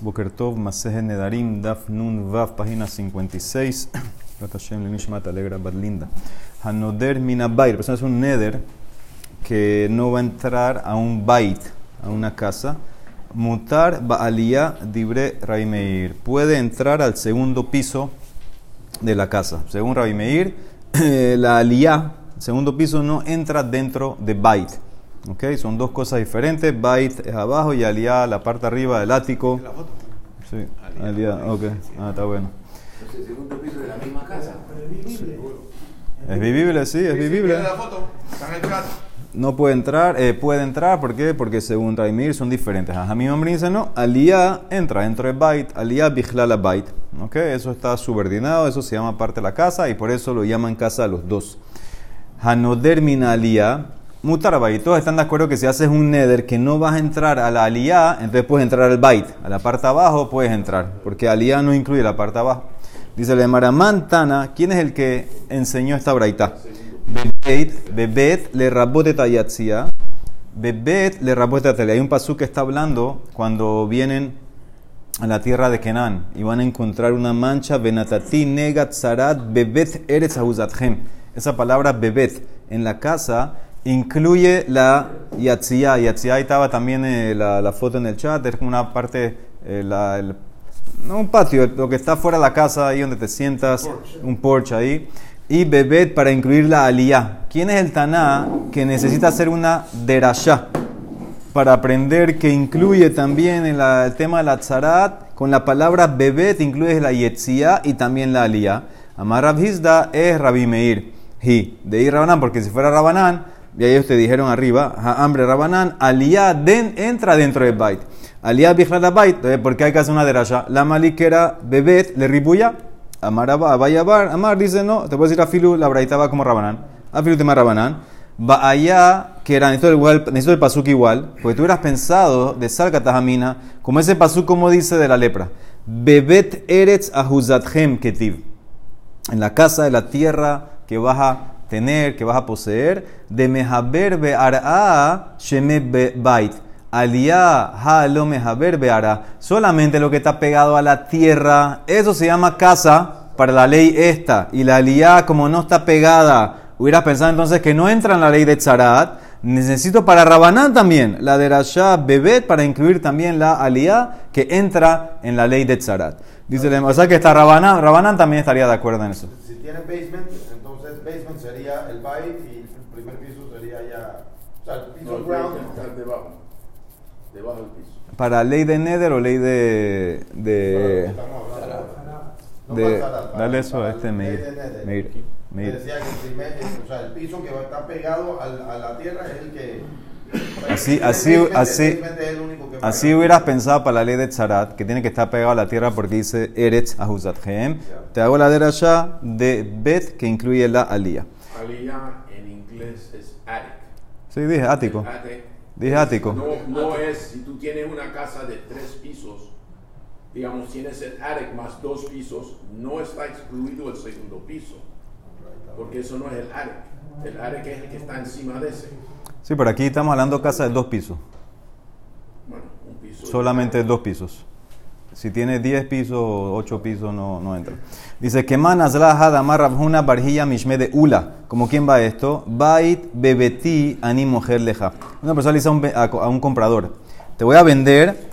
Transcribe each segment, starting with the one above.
Bokertov, Maseje Nedarim, Daf Nun Vav, página 56. Ratashem Lenishmat Alegra Badlinda. Hanoder Minabayt. La persona es un neder que no va a entrar a un bait, a una casa. Mutar Baaliyah Dibre Raimeir. Puede entrar al segundo piso de la casa. Según Raimeir, la aliyah, segundo piso, no entra dentro de bait. ¿Ok? Son dos cosas diferentes. Bait es abajo y aliyah la parte arriba del ático. ¿La foto? Sí, aliyah, ok. Ah, está bueno. Entonces, el segundo piso de la misma casa. Es vivible, sí, es vivible. No puede entrar, eh, puede entrar, ¿por qué? Porque según Raimir son diferentes. A mi hombre dice no, aliyah entra dentro de bait, aliyah bichlala bait. ¿Ok? Eso está subordinado, eso se llama parte de la casa y por eso lo llaman casa a los dos. Hanoder min aliyah, mutar bait. Todos están de acuerdo que si haces un neder que no vas a entrar a la aliyah, entonces puedes entrar al bait. A la parte abajo puedes entrar, porque aliyah no incluye la parte abajo. Dice le Maramán Tana, ¿quién es el que enseñó esta braita? Bebet, bebet le rabote tayatzia. Bebet le rabote. Hay un pasú que está hablando cuando vienen a la tierra de Kenan y van a encontrar una mancha. Benatati negat zarat bebet ahuzathem. Esa palabra bebet en la casa incluye la yatzia. Yatzia estaba también eh, la, la foto en el chat. Es como una parte, eh, la, el- no un patio, lo que está fuera de la casa, ahí donde te sientas, un porche ahí. Y bebet para incluir la aliyah. ¿Quién es el taná que necesita hacer una derashá? Para aprender que incluye también en la- el tema de la tzarat, con la palabra bebet incluye la yetzia y también la aliyah. Amar Rav Hizda es Rabbi Meir. Hi, de ir Rabanán, porque si fuera Rabanán, y ellos te dijeron arriba, hambre Rabanán, aliyah den, entra dentro del bait. Aliyah bichlal bait, entonces, ¿por qué hay que hacer una derasha? La maliquera bebet le ribuya. Amar Abayabar, Amar dice no, te puedo decir a Filu, la braita va como Rabanán. A Filu tema Rabanán. Va allá, que era, necesito el, necesito el pasuk igual, porque tú hubieras pensado de Salkatajamina, como ese pasuk como dice de la lepra. Bebet eretz ahuzathem ketiv en la casa de la tierra que vas a tener, que vas a poseer, de mehaber be'ara sheme bait. Aliyah ha lo mehaber be'ara. Solamente lo que está pegado a la tierra, eso se llama casa para la ley esta. Y la aliyah, como no está pegada, hubieras pensado entonces que no entra en la ley de Tzarat. Necesito para Rabanán también la de Rasha Bebet para incluir también la aliyah que entra en la ley de Tzarat. Dice, o sea que está Rabanán, Rabanán también estaría de acuerdo en eso. Si tiene basement, entonces basement sería el bite y el primer piso sería ya. O sea, el piso No, el ground. está debajo. Debajo del piso. Para ley de Nether o ley de... de, Estamos hablando. No de para- dale eso a este Meir. Meir. Me Meir. decía que el, primer, o sea, el piso que va a estar pegado al- a la tierra es el que. Así- así- así- Así hubieras pensado para la ley de Tzarat, que tiene que estar pegado a la tierra porque dice Eretz Ahuzathem. Te hago la derasha de Bet que incluye la aliyah. Aliyah en inglés es attic. Sí, dije ático. Dije ático. No, no es, si tú tienes una casa de tres pisos, digamos, tienes el attic más dos pisos, no está excluido el segundo piso. Porque eso no es el attic. El attic es el que está encima de ese. Sí, pero aquí estamos hablando de casa de dos pisos. Bueno, un piso. Solamente dos pisos. Si tiene 10 pisos o 8 pisos, no, no entra. Dice que manas la hadamar rabhuna barjilla mishme de ula. ¿Como quién va esto? Bait bebeti ani mujer leja. Una persona le dice a un, ve- a, a un comprador: Te voy a vender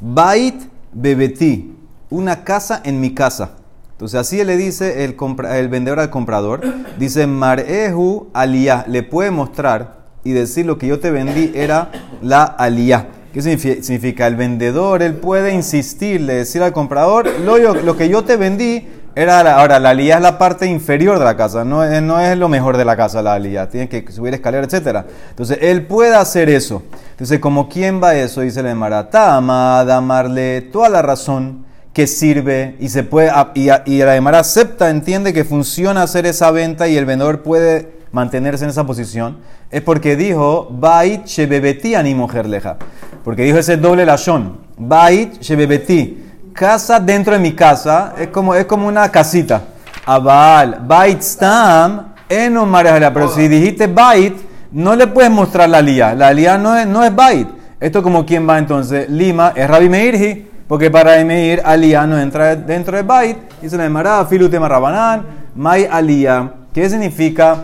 bait bebeti, una casa en mi casa. Entonces así le dice el, compra- el vendedor al comprador. Dice marehu aliyah. Le puede mostrar y decir lo que yo te vendí era la aliyah. ¿Qué signifi- significa? El vendedor, él puede insistirle, decir al comprador, lo, yo- lo que yo te vendí era la, ahora la aliyah es la parte inferior de la casa, no no es lo mejor de la casa la aliyah, tiene que subir escalera, etc. Entonces él puede hacer eso. Entonces, como quién va eso, dice el Maratama, damarle toda la razón que sirve y se puede y, y la Emara acepta, entiende que funciona hacer esa venta y el vendedor puede mantenerse en esa posición, es porque dijo, Bait shebebeti ani mujer leja. Porque dijo ese doble lashon, Bait shebebeti. Casa dentro de mi casa es como, es como una casita. Abal, Bait stam, eno marejala. Pero si dijiste Bait, no le puedes mostrar la lía. La lía no es, no es Bait. Esto como quién va entonces. Lima es Rabbi Meirji. Porque para emitir aliyah no entra dentro del bait. Dice la Emara, filutema rabanán, mai aliyah. ¿Qué significa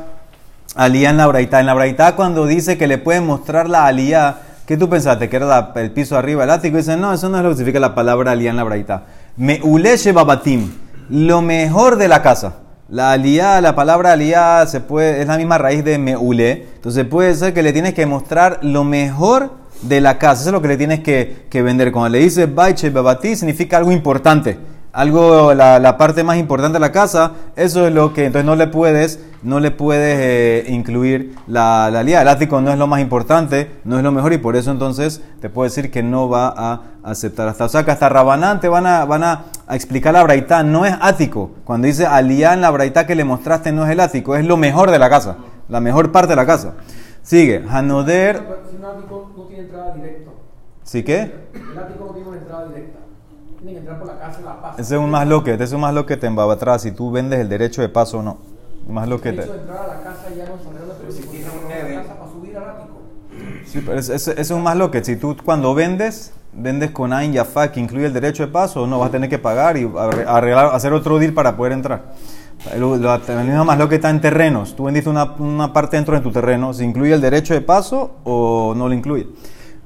aliyah en la braita? En la braita cuando dice que le pueden mostrar la aliyah, ¿qué tú pensaste? ¿Que era el piso arriba, el ático? Dice, no, eso no es lo que significa la palabra aliyah en la braita. Meuleshe babatim, lo mejor de la casa. La aliyah, la palabra aliyah se puede, es la misma raíz de meule. Entonces puede ser que le tienes que mostrar lo mejor de la casa. Eso es lo que le tienes que, que vender. Cuando le dices baiche babati, significa algo importante. Algo, la, la parte más importante de la casa, eso es lo que, entonces no le puedes, no le puedes eh, incluir la, la aliyah. El ático no es lo más importante, no es lo mejor y por eso entonces te puedo decir que no va a aceptar hasta. O sea que hasta Rabanán te van a, van a, a explicar la braitá, no es ático. Cuando dice aliyah en la braitá que le mostraste no es el ático, es lo mejor de la casa, la mejor parte de la casa. Sigue, Hanoder, Si un ático no tiene entrada directa, ¿sí qué? el ático no tiene una entrada directa. Tienen que entrar por la casa y la pasa. Ese es un más loquete, ese es un más loquete en atrás si tú vendes el derecho de paso o no. Más El loquete. hecho de entrar a la casa ya no es arreglo, pero si tiene una casa para subir al ático. Sí, pero ese, ese- ese es un más loquete. Si tú cuando vendes, vendes con Ain Yafa que incluye el derecho de paso, no vas a tener que pagar y arre- arreglar, hacer otro deal para poder entrar. El, lo- el mismo más loquete está en terrenos. Tú vendiste una, una parte dentro de tu terreno, ¿se incluye el derecho de paso o no lo incluye?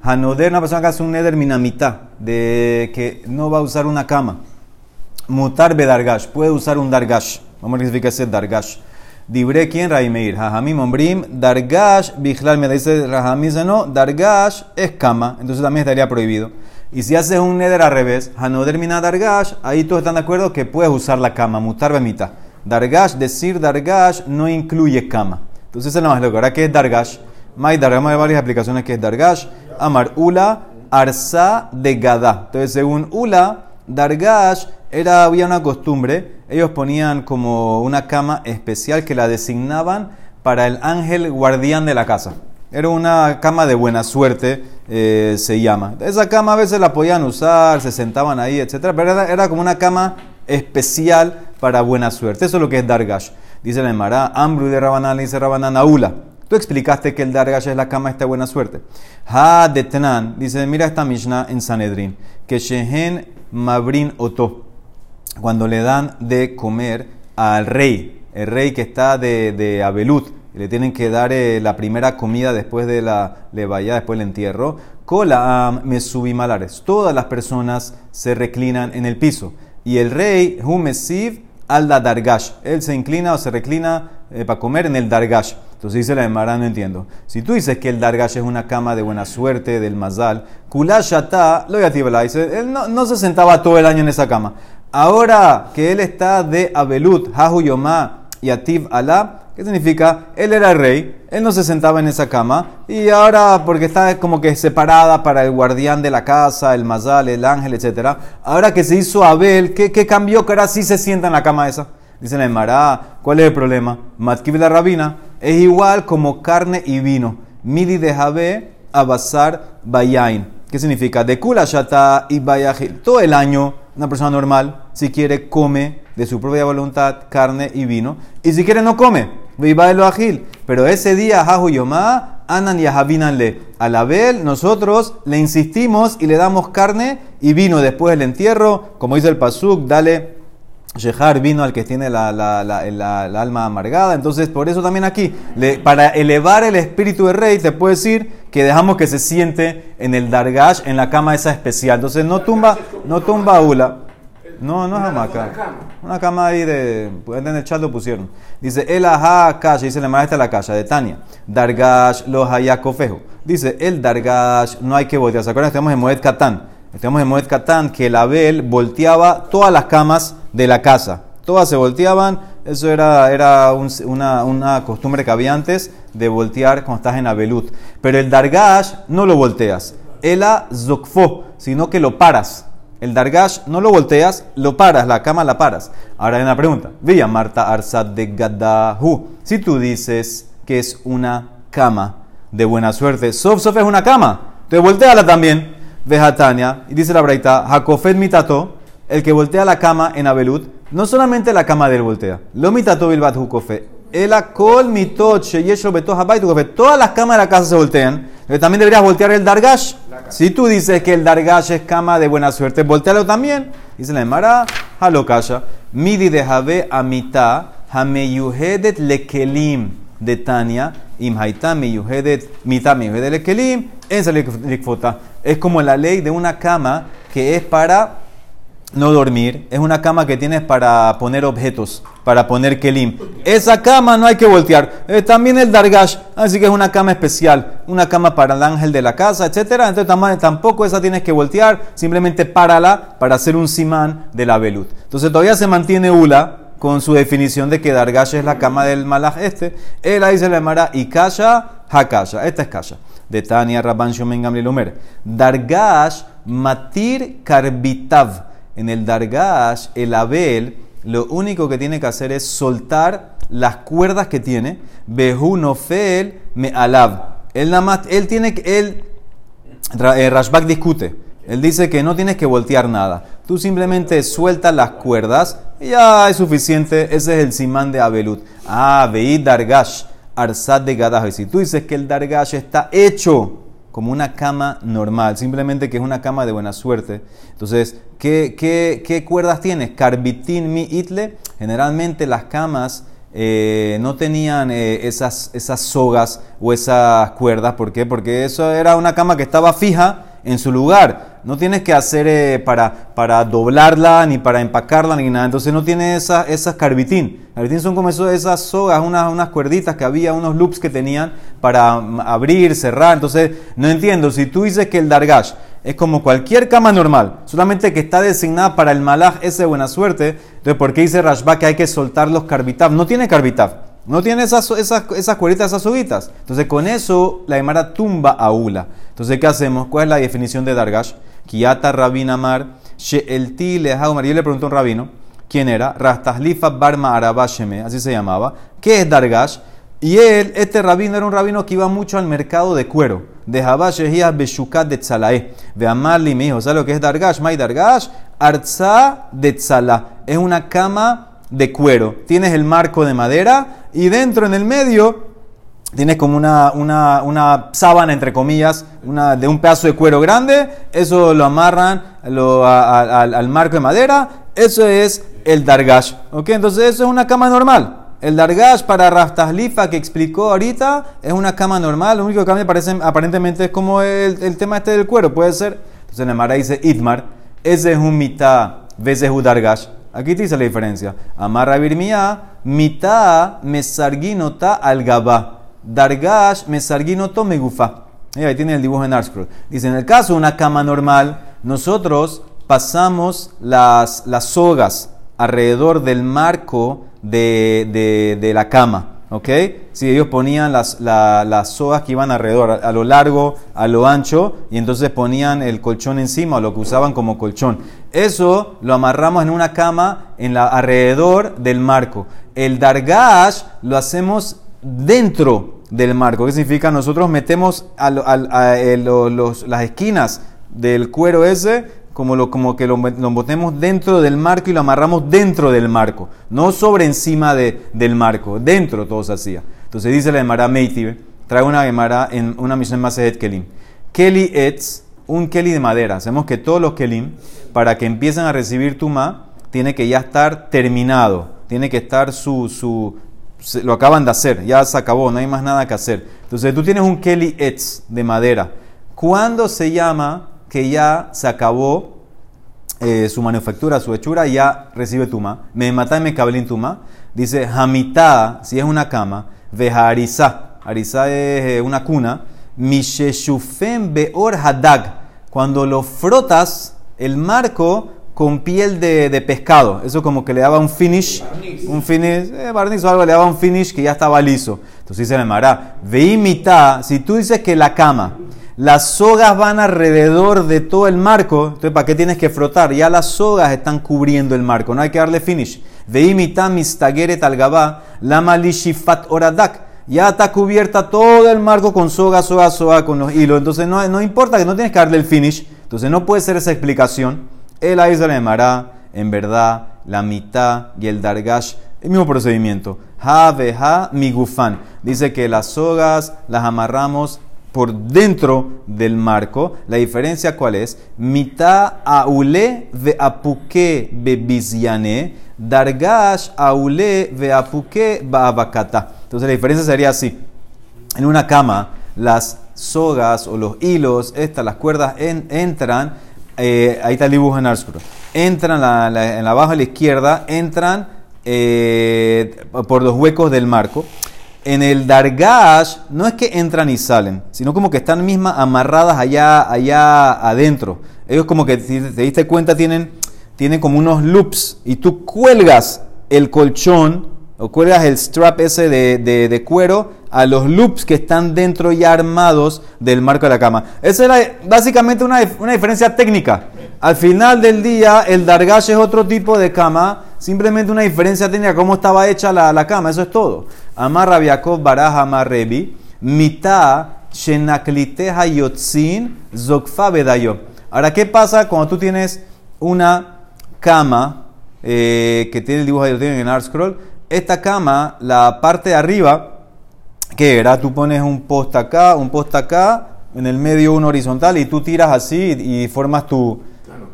Hanoder, una persona que hace un neder minamita, de que no va a usar una cama. Mutar bedargash, puede usar un dargash. Vamos a ver qué significa ese dargash. Dibre quién Raimeir. Jajamim ombrim, dargash, bichlal me dice Rajamim dice no, dargash es cama, entonces también estaría prohibido. Y si haces un neder al revés, hanoder mina dargash, ahí todos están de acuerdo que puedes usar la cama, mutar bemita. Dargash, decir dargash no incluye cama. Entonces es lo más loco. Ahora, ¿qué es dargash? Ver varias explicaciones que es dargash. Amar ula, arsa de gada. Entonces, según ula, dargash era, había una costumbre, ellos ponían como una cama especial que la designaban para el ángel guardián de la casa. Era una cama de buena suerte, eh, se llama. Esa cama a veces la podían usar, se sentaban ahí, etc. Pero era, como una cama especial para buena suerte. Eso es lo que es Dargash. Dice la Emara, Ambru de Rabanán, dice Rabanán Aula. Tú explicaste que el Dargash es la cama esta buena suerte. Ha de Tenan, dice, mira esta Mishnah en Sanedrin, que Shehen Mabrin Oto cuando le dan de comer al rey, el rey que está de, de Abelut, y le tienen que dar eh, la primera comida después de la levaya, después del entierro. Kola mesubimalares. Todas las personas se reclinan en el piso. Y el rey, Humesiv, al da dargash. Él se inclina o se reclina eh, para comer en el dargash. Entonces dice la Emara, no entiendo. Si tú dices que el dargash es una cama de buena suerte, del mazal, kulashata, lo yatibala, dice, él no, no se sentaba todo el año en esa cama. Ahora que él está de Abelut, Hahu Yomá y Ativ Alá, ¿qué significa? Él era rey, él no se sentaba en esa cama y ahora porque está como que separada para el guardián de la casa, el mazal, el ángel, etc. Ahora que se hizo Abel, ¿qué, qué cambió? Que ahora sí se sienta en la cama esa. Dice la Emara, ¿cuál es el problema? Matkiv la rabina es igual como carne y vino. Mili de Jabe, Abasar, Bayain. ¿Qué significa? De Kula Shata y Bayajil. Todo el año, una persona normal, si quiere, come de su propia voluntad carne y vino. Y si quiere, no come. Viva el agil. Pero ese día, Jahu Yomá, Anan y Ahabinanle. Al Abel, nosotros le insistimos y le damos carne y vino después del entierro. Como dice el Pasuk, dale Shehar vino al que tiene la, la- la- alma amargada. Entonces, por eso también aquí, para elevar el espíritu del rey, te puedo decir que dejamos que se siente en el dargash, en la cama esa especial. Entonces, no tumba, no tumba ula. No, no es hamaca. Una cama ahí de. En el chat lo pusieron. Dice, el ajá kasha, dice la maestra de la kasha, de Tania. Dargash lo hayakofejo. Dice, el dargash no hay que voltear. ¿Se acuerdan? Estamos en Moed Katán. Estamos en Moed Katán que el Abel volteaba todas las camas de la casa. Todas se volteaban. Eso era, era un- una, una costumbre que había antes de voltear cuando estás en Abelut. Pero el Dargash no lo volteas. Ela zokfo, sino que lo paras. El Dargash no lo volteas, lo paras, la cama la paras. Ahora hay una pregunta. Villa Marta Arsad de Gadahu. Si tú dices que es una cama de buena suerte, Sof Sof es una cama, te volteala también. Vejatania, y dice la Braita, Jacofet mitato, el que voltea la cama en Abelut, no solamente la cama del voltea, lo mitato bilbat El kol mitot sheyesho beto habayt Todas las camas de la casa se voltean. Pero también deberías voltear el dargash. Si tú dices que el dargash es cama de buena suerte, voltealo también. Dice la Emara, halokasha. Midi de habe amita hameyuhedet lekelim de Tania. Im haita meyuhedet mita meyuhedet lekelim. Es como la ley de una cama que es para no dormir. Es una cama que tienes para poner objetos, para poner kelim. Esa cama no hay que voltear. Eh, también el dargash, así que es una cama especial, una cama para el ángel de la casa, etc. Entonces tampoco esa tienes que voltear, simplemente párala para hacer un simán de la velut. Entonces todavía se mantiene Ula con su definición de que dargash es la cama del malaj este. Él ahí se le llamará y kasha, hakasha. Esta es kasha. De Tania Rabban Shomen Dargash matir karbitav en el Dargash, el Abel, lo único que tiene que hacer es soltar las cuerdas que tiene. Behu nofel me alab. Él nada más, él tiene que, él, eh, Rashbak discute. Él dice que no tienes que voltear nada. Tú simplemente sueltas las cuerdas y ya es suficiente. Ese es el simán de Abelut. Ah, veí Dargash, Arsat de Gadaj. Y si tú dices que el Dargash está hecho como una cama normal, simplemente que es una cama de buena suerte. Entonces, ¿qué, qué, cuerdas tienes? Carbitin mi itle. Generalmente las camas eh, no tenían eh, esas, esas sogas o esas cuerdas. ¿Por qué? Porque eso era una cama que estaba fija en su lugar. No tienes que hacer eh, para, para doblarla, ni para empacarla, ni nada. Entonces no tiene esas, esas carbitín. Carbitín son como esas sogas, unas, unas cuerditas que había, unos loops que tenían para mm, abrir, cerrar. Entonces no entiendo. Si tú dices que el dargash es como cualquier cama normal, solamente que está designada para el malaj ese buena suerte, entonces ¿por qué dice Rashba que hay que soltar los carbitav? No tiene carbitav. No tiene esas, esas, esas cueritas, esas. Entonces, con eso la Emara tumba a Ula. Entonces, ¿qué hacemos? ¿Cuál es la definición de Dargash? Kiata Amar, She'elti. Yo le pregunto a un rabino, ¿quién era? Rastahlifa Barma Arabasheme, así se llamaba. ¿Qué es Dargash? Y él, este rabino, era un rabino que iba mucho al mercado de cuero. De Habashehia Beshukat de Tzalae. De Amarli me dijo, ¿sabes lo que es Dargash? May Dargash, Arza de Tzala. Es una cama de cuero. Tienes el marco de madera y dentro en el medio tienes como una, una, una sábana, entre comillas, una, de un pedazo de cuero grande. Eso lo amarran al marco de madera. Eso es el dargash. ¿ok? Entonces eso es una cama normal. El dargash para Rastahlifa que explicó ahorita es una cama normal. Lo único que cambia parece, aparentemente es como el, el, tema este del cuero. Puede ser. Entonces la Mara dice Itmar. Ese es un mitad veces un dargash. Aquí te dice la diferencia. Amarra birmia, mitad mesarginota al gaba. Dargash mesarginoto megufa. Ahí tiene el dibujo en Arscroll. Dice, en el caso de una cama normal, nosotros pasamos las, las sogas alrededor del marco de, de, la cama. ¿Ok? Si ellos ponían las, las sogas que iban alrededor, a, lo largo, a lo ancho, y entonces ponían el colchón encima, lo que usaban como colchón. Eso lo amarramos en una cama en la, alrededor del marco. El dargash lo hacemos dentro del marco. ¿Qué significa? Nosotros metemos a, eh, las esquinas del cuero ese como, lo, como que lo, lo dentro del marco y lo amarramos dentro del marco, no sobre encima de, del marco, dentro todo se hacía. Entonces dice la Gemara Meitive, trae una Gemara en una misión más de Kelim. Keli etz, un Keli de madera. Sabemos que todos los Kelim, para que empiecen a recibir Tuma, tiene que ya estar terminado, tiene que estar su, su, lo acaban de hacer, ya se acabó, no hay más nada que hacer. Entonces tú tienes un Keli etz de madera. ¿Cuándo se llama que ya se acabó eh, su manufactura, su hechura, ya recibe tuma. Me mata y me cabelín tuma. Dice, hamita, si es una cama, veja arisa. Arisa es eh, una cuna. Misheshufem beor hadag. Cuando lo frotas, el marco con piel de, pescado. Eso como que le daba un finish. Un finish, eh, barniz o algo, le daba un finish que ya estaba liso. Entonces dice la Mara, veimita, si tú dices que la cama las sogas van alrededor de todo el marco. Entonces, ¿para qué tienes que frotar? Ya las sogas están cubriendo el marco. No hay que darle finish. Veimita mistageret al la malishifat oradak. Ya está cubierta todo el marco con soga, soga, soga, con los hilos. Entonces, no, no importa que no tienes que darle el finish. Entonces, no puede ser esa explicación. El se le en verdad, la mitad y el dargash El mismo procedimiento. Ha, veja, migufan. Dice que las sogas las amarramos por dentro del marco. La diferencia cuál es? Mita aule ve apuke bebiziane, dargash aule ve apuke baabakata. Entonces la diferencia sería así. En una cama, las sogas o los hilos, estas, las cuerdas entran, eh, ahí está el dibujo en Arscuro, entran en la baja a la izquierda, entran eh, por los huecos del marco. En el Dargash no es que entran y salen, sino como que están mismas amarradas allá, allá adentro. Ellos como que, te diste cuenta, tienen, tienen como unos loops y tú cuelgas el colchón o cuelgas el strap ese de, de, cuero a los loops que están dentro ya armados del marco de la cama. Esa era básicamente una, una diferencia técnica. Al final del día, el Dargash es otro tipo de cama Simplemente una diferencia técnica cómo estaba hecha la, la cama, eso es todo. Amar Rabiakov Baraja Amar Rebi, Mita Shenakliteha Yotzin Zokfa Bedayo. Ahora, ¿qué pasa cuando tú tienes una cama eh, que tiene el dibujo de en Art Scroll? Esta cama, la parte de arriba, ¿qué era? Tú pones un post acá, un post acá, en el medio un horizontal y tú tiras así y formas tu,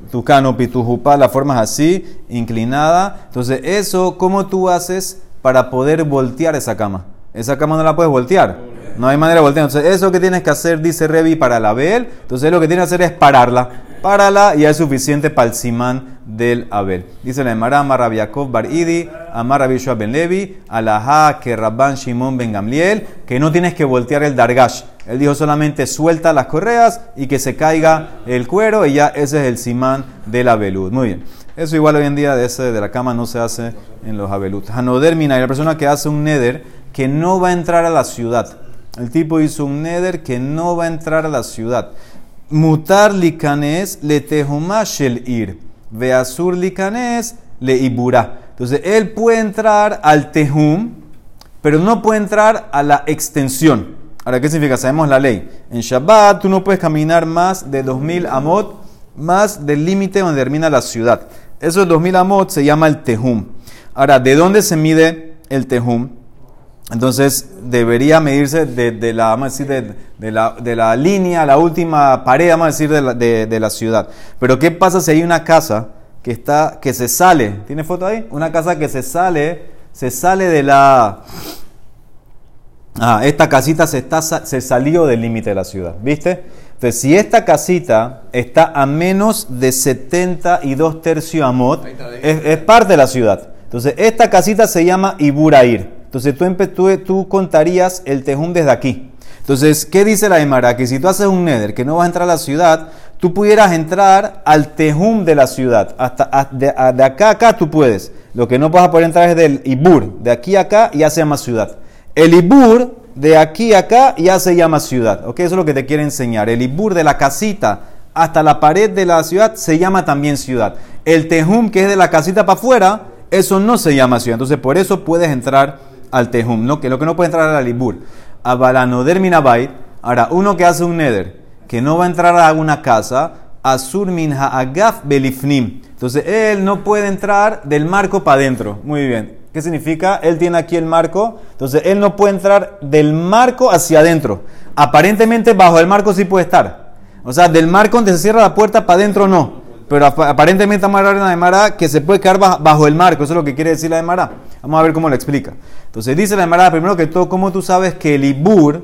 tu canopy, tu jupá, la formas así, inclinada. Entonces, eso, ¿cómo tú haces para poder voltear esa cama? Esa cama no la puedes voltear. No hay manera de voltear. Entonces, eso que tienes que hacer, dice Revi, para la Abel. Entonces, lo que tienes que hacer es pararla. Párala y es suficiente para el simán del Abel. Dice la Emara, Amar Rabiakov Bar Idi, Amar Rabbi Ben Levi, Alajá, que Shimon Ben Gamliel, que no tienes que voltear el Dargash. Él dijo solamente suelta las correas y que se caiga el cuero y ya ese es el simán del abelud. Muy bien. Eso igual hoy en día de, ese, de la cama no se hace en los abelud. Hanodermina, y la persona que hace un neder que no va a entrar a la ciudad. El tipo hizo un neder que no va a entrar a la ciudad. Mutar likanes le tehumashel ir. Veasur likanes le ibura. Entonces él puede entrar al tehum, pero no puede entrar a la extensión. Ahora, ¿qué significa? Sabemos la ley. En Shabbat tú no puedes caminar más de 2000 amot, más del límite donde termina la ciudad. Esos 2000 amot se llama el tehum. Ahora, ¿de dónde se mide el tehum? Entonces, debería medirse de, la, vamos de, la, de la línea, la última pared, vamos a decir, de la, de la ciudad. Pero, ¿qué pasa si hay una casa que, está, que se sale? ¿Tiene foto ahí? Una casa que se sale, se sale de la Ah, esta casita se, está, se salió del límite de la ciudad, ¿viste? Entonces, si esta casita está a menos de 72 tercios amot, es, es, parte de la ciudad. Entonces, esta casita se llama Iburair. Entonces, tú, tú, tú contarías el tejum desde aquí. Entonces, ¿qué dice la Emara? Que si tú haces un neder, que no vas a entrar a la ciudad, tú pudieras entrar al tejum de la ciudad. Hasta de, acá a acá tú puedes. Lo que no vas a poder entrar es del Ibur. De aquí a acá ya se llama ciudad. El Ibur de aquí a acá ya se llama ciudad. ¿ok? Eso es lo que te quiere enseñar. El Ibur de la casita hasta la pared de la ciudad se llama también ciudad. El Tejum, que es de la casita para afuera, eso no se llama ciudad. Entonces, por eso puedes entrar al Tejum, ¿no? que lo que no puede entrar al Ibur. A Balanoder Minabait, ahora, uno que hace un Neder, que no va a entrar a una casa, Asur min agaf belifnim. Entonces, él no puede entrar del marco para adentro. Muy bien. ¿Qué significa? Él tiene aquí el marco, entonces él no puede entrar del marco hacia adentro. Aparentemente bajo el marco sí puede estar. O sea, del marco donde se cierra la puerta para adentro no. Pero aparentemente vamos a hablar de Mara que se puede quedar bajo el marco. Eso es lo que quiere decir la de Mara. Vamos a ver cómo lo explica. Entonces dice la de Mara, primero que todo, ¿cómo tú sabes que el Ibur,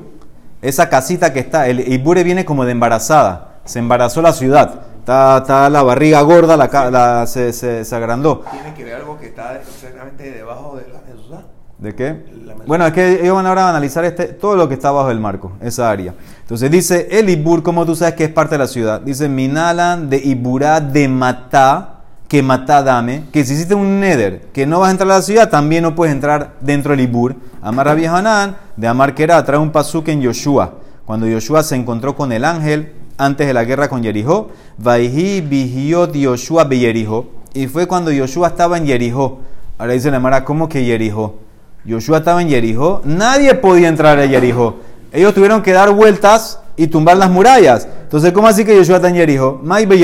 esa casita que está, el Ibur viene como de embarazada? Se embarazó la ciudad. Está, la barriga gorda, la, se, se, agrandó. Tiene que ver algo que está exactamente debajo de la mezuzá. ¿De qué? Bueno, es que ellos van ahora a analizar este, todo lo que está bajo el marco, esa área. Entonces dice, el Ibur, como tú sabes que es parte de la ciudad, dice, Minalan de Iburá de Matá, que Matá dame, que si hiciste un neder, que no vas a entrar a la ciudad, también no puedes entrar dentro del Ibur. Amar Rabbi Hanan, de Amar Kerá, trae un pasuk en Yoshua. Cuando Yoshua se encontró con el ángel, antes de la guerra con Jericó. Vaihi vigiot Yoshua be Y fue cuando Yoshua estaba en Jericó. Ahora dice la Mara, ¿cómo que Jericó? Yoshua estaba en Jericó. Nadie podía entrar a Jericó. Ellos tuvieron que dar vueltas y tumbar las murallas. Entonces, ¿cómo así que Yoshua está en Jericó? Mai be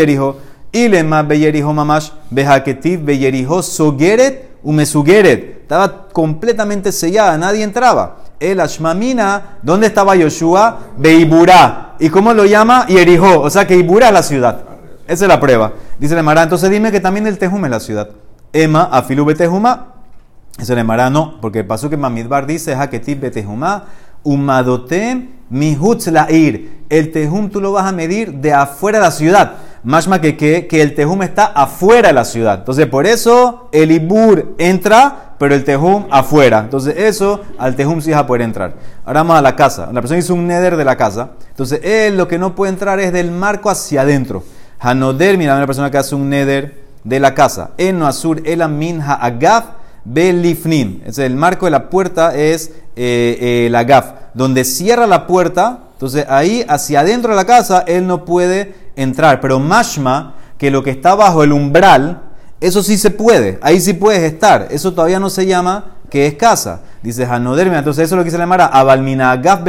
Jericó. Y le más be Jericó mamash behaketiv be Jericó sogeret umesugeret. estaba completamente sellada, nadie entraba. El Ashmamina, ¿dónde estaba Yoshua? Beiburá. ¿Y cómo lo llama? Yerijó. O sea que Iburá es la ciudad. Esa es la prueba. Dice el Emara, entonces dime que también el Tejum es la ciudad. Ema, afilu betehuma. Dice el Emara, no, porque pasó que Mamidbar dice, haketib betehuma, umadotem mihutz ir. El Tejum tú lo vas a medir de afuera de la ciudad. Más que, que, que el Tejum está afuera de la ciudad. Entonces, por eso el Ibur entra, pero el Tejum afuera. Entonces, eso al Tejum sí va a poder entrar. Ahora vamos a la casa. La persona hizo un neder de la casa. Entonces, él lo que no puede entrar es del marco hacia adentro. Hanoder, mira, una persona que hace un neder de la casa. En Asur, el minha agaf belifnim. Es el marco de la puerta es eh, eh, el agaf. Donde cierra la puerta, entonces ahí hacia adentro de la casa él no puede entrar. Pero mashma, que lo que está bajo el umbral, eso sí se puede. Ahí sí puedes estar. Eso todavía no se llama que es casa. Dice Hanoder, entonces eso es lo que se llama abalmina agaf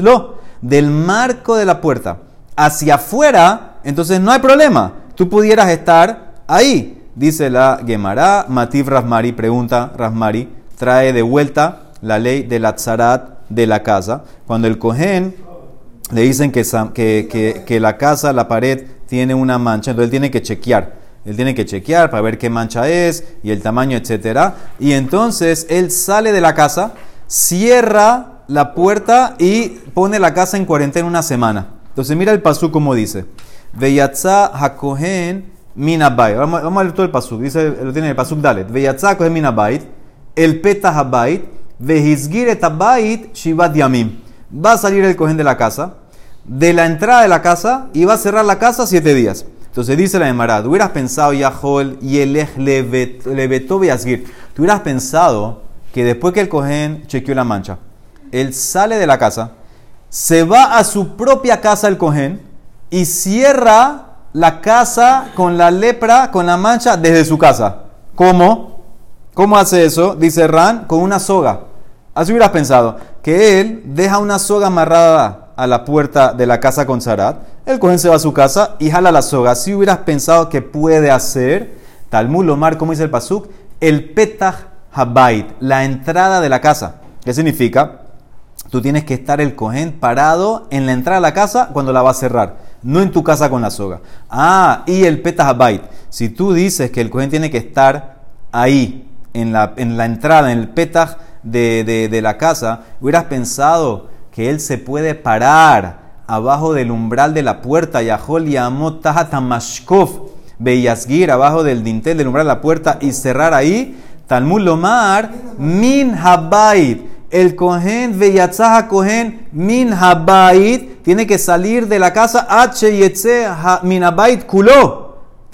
lo del marco de la puerta hacia afuera entonces no hay problema. Tú pudieras estar ahí. Dice la Gemara, Mativ Rasmari, pregunta Rasmari, trae de vuelta la ley de la tzarat de la casa. Cuando el cohen le dicen que, que, que, la casa, la pared, tiene una mancha, entonces él tiene que chequear. Él tiene que chequear para ver qué mancha es y el tamaño, etc. Y entonces él sale de la casa, cierra la puerta y pone la casa en cuarentena una semana. Entonces mira el pasú como dice. Veyatza hakohen minabait. Vamos, vamos a leer todo el pasuk. Dice, lo tiene el pasuk dalet. Veyatza hakohen minabait. El peta habait. Vehizgir et shivat yamim. Va a salir el cohen de la casa. De la entrada de la casa. Y va a cerrar la casa siete días. Entonces dice la Emara, hubieras pensado, Yahol, y el levetó Tú hubieras pensado que después que el cohen chequeó la mancha, él sale de la casa, se va a su propia casa el cohen, y cierra la casa con la lepra, con la mancha, desde su casa. ¿Cómo? ¿Cómo hace eso? Dice Ran, con una soga. Así hubieras pensado, que él deja una soga amarrada a la puerta de la casa con Sarat, el cohen se va a su casa y jala la soga. Así hubieras pensado que puede hacer, Talmud Lomar, como dice el Pasuk, el Petah Habait, la entrada de la casa. ¿Qué significa? Tú tienes que estar el cohen parado en la entrada de la casa cuando la va a cerrar no en tu casa con la soga. Ah, y el petah habait. Si tú dices que el cohen tiene que estar ahí, en la, en la entrada, en el petah de, la casa, hubieras pensado que él se puede parar abajo del umbral de la puerta, Yahol Yamot Tahatamashkov, Beyasgir, abajo del dintel del umbral de la puerta y cerrar ahí, Talmud Lomar, Min Habait el cohen veyatzaha cohen min habait tiene que salir de la casa h yetze min habait kulo.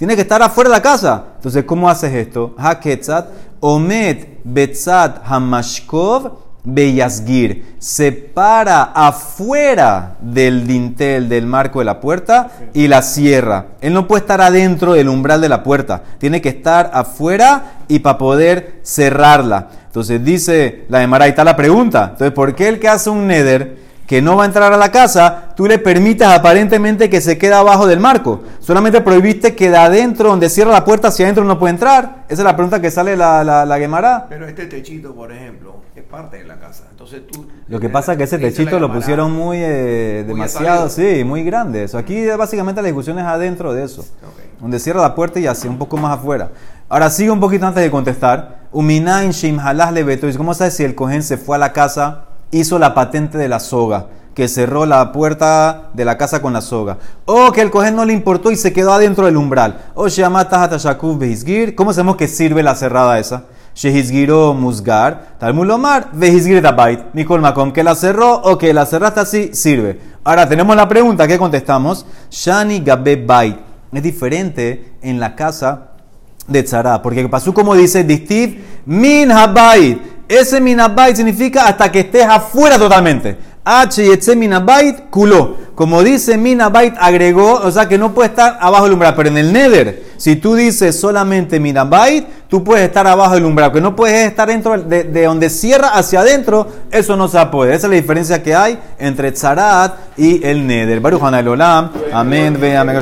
Tiene que estar afuera de la casa. Entonces, ¿cómo haces esto? Haketzat omet betzat hamashkov beyasgir. Se para afuera del dintel, del marco de la puerta y la cierra. Él no puede estar adentro del umbral de la puerta. Tiene que estar afuera y para poder cerrarla. Entonces dice la de está la pregunta. Entonces, ¿por qué el que hace un neder que no va a entrar a la casa, tú le permitas aparentemente que se quede abajo del marco? Solamente prohibiste que de adentro, donde cierra la puerta, hacia adentro no puede entrar. Esa es la pregunta que sale la, la, la Pero este techito, por ejemplo, es parte de la casa. Entonces tú... Lo que pasa es que ese techito lo pusieron muy, eh, demasiado, sí, muy grande. Eso. Aquí básicamente la discusión es adentro de eso. Donde cierra la puerta y hacia un poco más afuera. Ahora sigue un poquito antes de contestar. Uminain Shim Halah Lebeto. ¿Cómo sabes si el cohen se fue a la casa, hizo la patente de la soga, que cerró la puerta de la casa con la soga? O que el cohen no le importó y se quedó adentro del umbral. O Shamata Hatashakuf Behizgir. ¿Cómo sabemos que sirve la cerrada esa? Shehizgiro Musgar. Talmulomar Behizgir Tabait. Mikol Makom. Que la cerró o que la cerraste así, sirve. Ahora tenemos la pregunta que contestamos. Shani Gabe Bait. Es diferente en la casa de tzara. Porque pasó como dice, distiv min habait. Ese min habait significa hasta que estés afuera totalmente. H y etse min habait culó. Como dice min habait agregó, o sea que no puede estar abajo del umbral. Pero en el nether, si tú dices solamente min habait, tú puedes estar abajo del umbral. Que no puedes estar dentro de, de, donde cierra hacia adentro, eso no se puede. Esa es la diferencia que hay entre tzarat y el nether. Baruch Olam. Amén. Ve, amén.